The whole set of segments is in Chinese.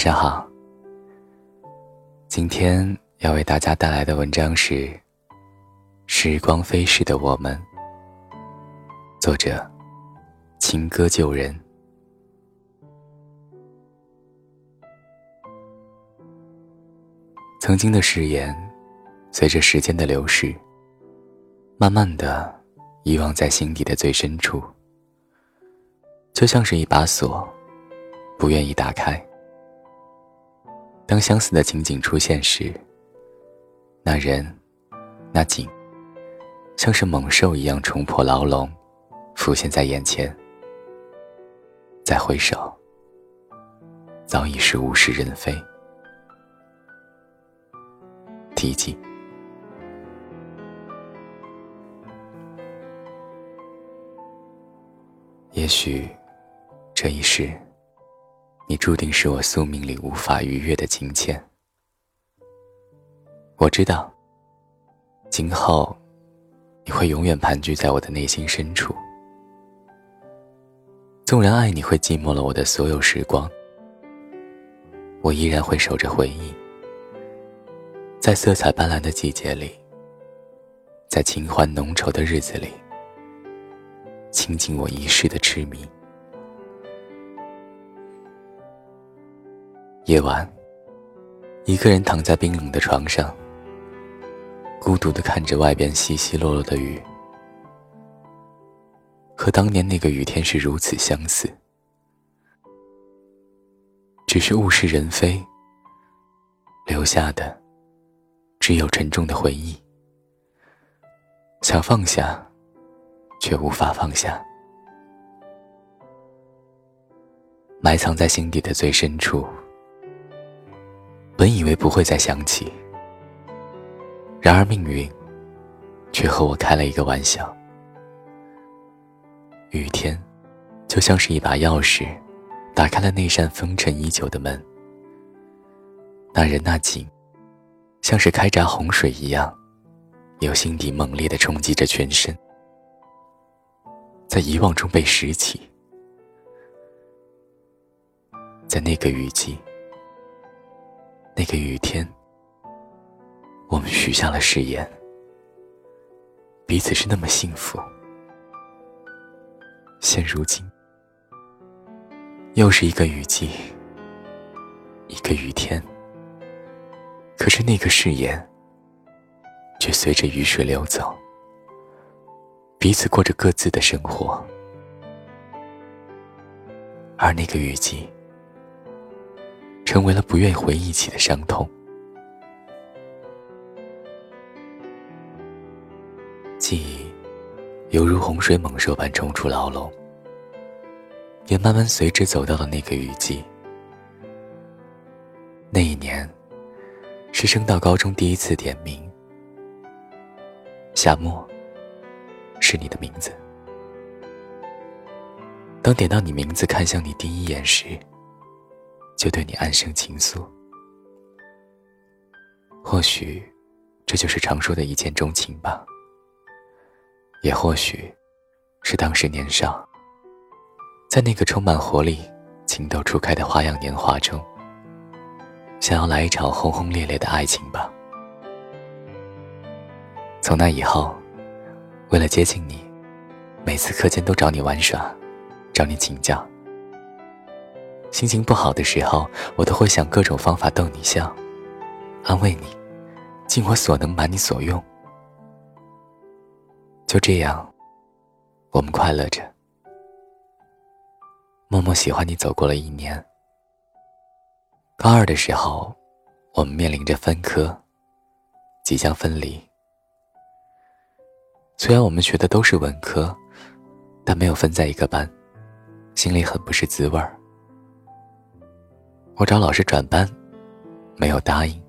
上好。今天要为大家带来的文章是《时光飞逝的我们》，作者：情歌旧人。曾经的誓言，随着时间的流逝，慢慢的遗忘在心底的最深处，就像是一把锁。不愿意打开。当相似的情景出现时，那人、那景，像是猛兽一样冲破牢笼，浮现在眼前。再回首，早已是物是人非。题记。也许，这一世。你注定是我宿命里无法逾越的情牵。我知道，今后你会永远盘踞在我的内心深处。纵然爱你会寂寞了我的所有时光，我依然会守着回忆，在色彩斑斓的季节里，在情欢浓稠的日子里，倾尽我一世的痴迷。夜晚，一个人躺在冰冷的床上，孤独的看着外边稀稀落落的雨，和当年那个雨天是如此相似，只是物是人非，留下的只有沉重的回忆，想放下，却无法放下，埋藏在心底的最深处。本以为不会再想起，然而命运却和我开了一个玩笑。雨天就像是一把钥匙，打开了那扇封尘已久的门。那人那景，像是开闸洪水一样，由心底猛烈的冲击着全身，在遗忘中被拾起，在那个雨季。那个雨天，我们许下了誓言，彼此是那么幸福。现如今，又是一个雨季，一个雨天。可是那个誓言，却随着雨水流走，彼此过着各自的生活，而那个雨季。成为了不愿回忆起的伤痛。记忆犹如洪水猛兽般冲出牢笼，也慢慢随之走到了那个雨季。那一年，是升到高中第一次点名。夏末，是你的名字。当点到你名字，看向你第一眼时。就对你暗生情愫，或许这就是常说的一见钟情吧，也或许是当时年少，在那个充满活力、情窦初开的花样年华中，想要来一场轰轰烈烈的爱情吧。从那以后，为了接近你，每次课间都找你玩耍，找你请教。心情不好的时候，我都会想各种方法逗你笑，安慰你，尽我所能把你所用。就这样，我们快乐着，默默喜欢你。走过了一年，高二的时候，我们面临着分科，即将分离。虽然我们学的都是文科，但没有分在一个班，心里很不是滋味儿。我找老师转班，没有答应。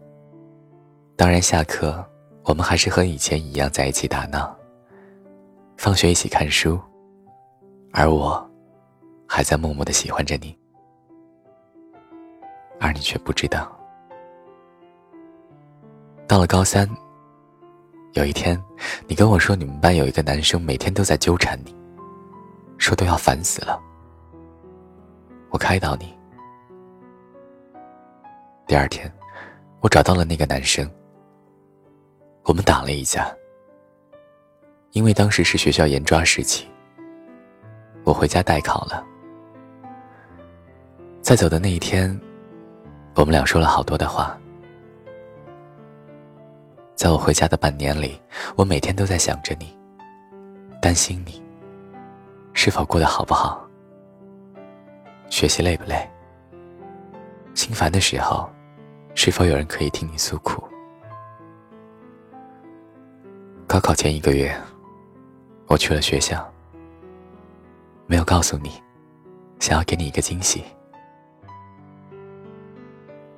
当然，下课我们还是和以前一样在一起打闹，放学一起看书，而我还在默默的喜欢着你，而你却不知道。到了高三，有一天，你跟我说你们班有一个男生每天都在纠缠你，说都要烦死了。我开导你。第二天，我找到了那个男生。我们打了一架，因为当时是学校严抓时期，我回家代考了。在走的那一天，我们俩说了好多的话。在我回家的半年里，我每天都在想着你，担心你是否过得好不好，学习累不累，心烦的时候，是否有人可以听你诉苦。高考前一个月，我去了学校，没有告诉你，想要给你一个惊喜。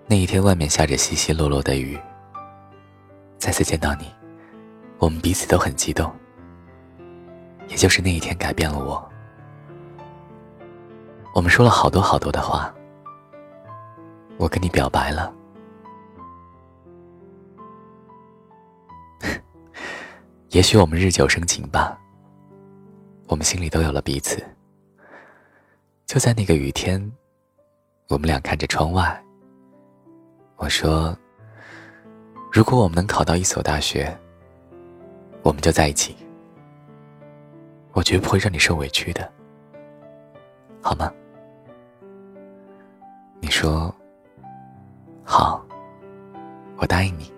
那一天外面下着稀稀落落的雨，再次见到你，我们彼此都很激动。也就是那一天改变了我，我们说了好多好多的话，我跟你表白了。也许我们日久生情吧，我们心里都有了彼此。就在那个雨天，我们俩看着窗外。我说：“如果我们能考到一所大学，我们就在一起。我绝不会让你受委屈的，好吗？”你说：“好，我答应你。”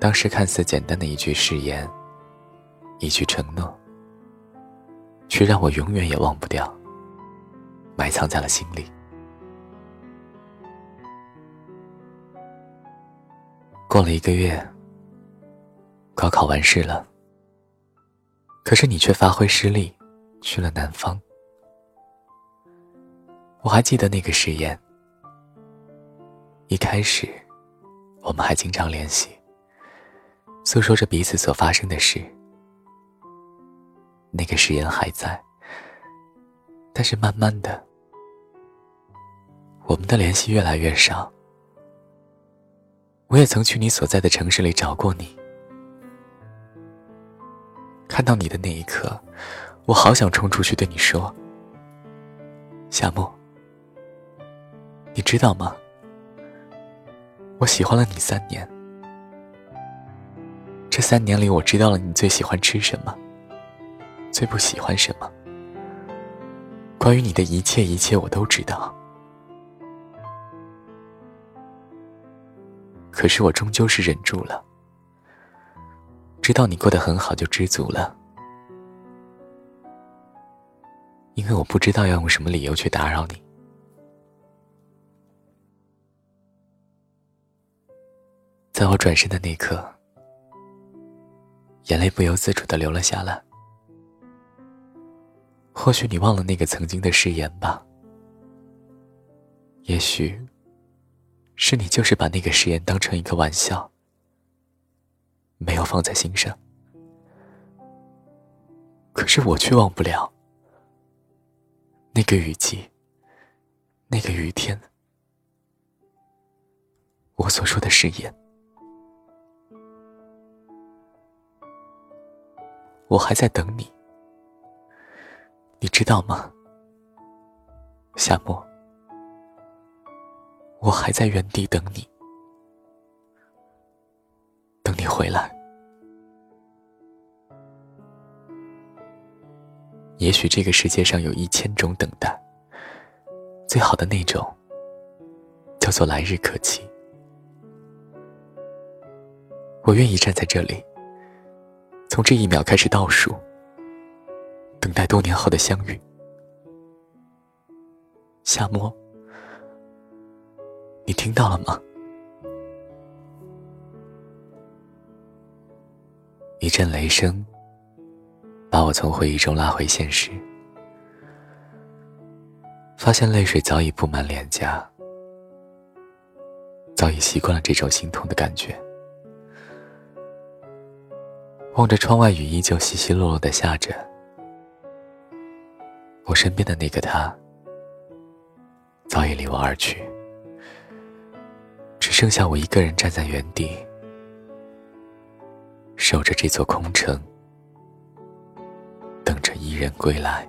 当时看似简单的一句誓言，一句承诺，却让我永远也忘不掉，埋藏在了心里。过了一个月，高考完事了，可是你却发挥失利，去了南方。我还记得那个誓言，一开始，我们还经常联系。诉说着彼此所发生的事，那个誓言还在，但是慢慢的，我们的联系越来越少。我也曾去你所在的城市里找过你，看到你的那一刻，我好想冲出去对你说：“夏沫，你知道吗？我喜欢了你三年。”这三年里，我知道了你最喜欢吃什么，最不喜欢什么。关于你的一切一切，我都知道。可是我终究是忍住了，知道你过得很好就知足了，因为我不知道要用什么理由去打扰你。在我转身的那刻。眼泪不由自主的流了下来。或许你忘了那个曾经的誓言吧？也许是你就是把那个誓言当成一个玩笑，没有放在心上。可是我却忘不了那个雨季，那个雨天，我所说的誓言。我还在等你，你知道吗，夏沫？我还在原地等你，等你回来。也许这个世界上有一千种等待，最好的那种叫做来日可期。我愿意站在这里。从这一秒开始倒数等待多年后的相遇。夏末你听到了吗？一阵雷声把我从回忆中拉回现实。发现泪水早已布满脸颊早已习惯了这种心痛的感觉。望着窗外，雨依旧稀稀落落的下着，我身边的那个他，早已离我而去，只剩下我一个人站在原地。守着这座空城，等着伊人归来。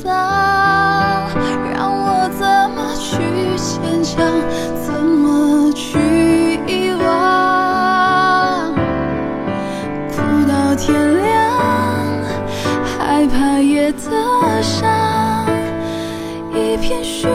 脏，让我怎么去坚强，怎么去遗忘？哭到天亮，害怕夜的伤，一片虚。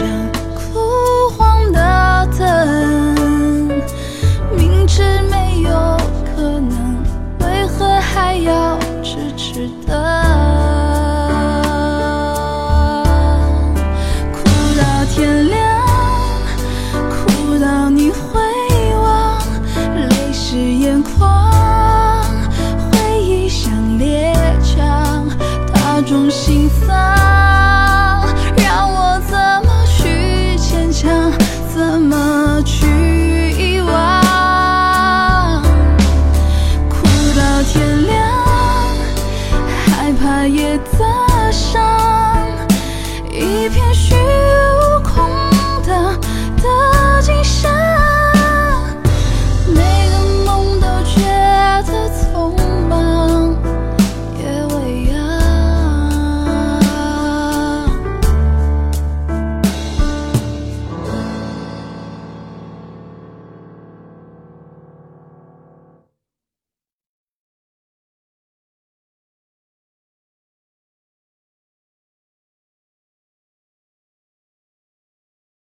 像枯黄的藤，明知没有可能，为何还要痴痴等？哭到天亮，哭到你回望，泪湿眼眶。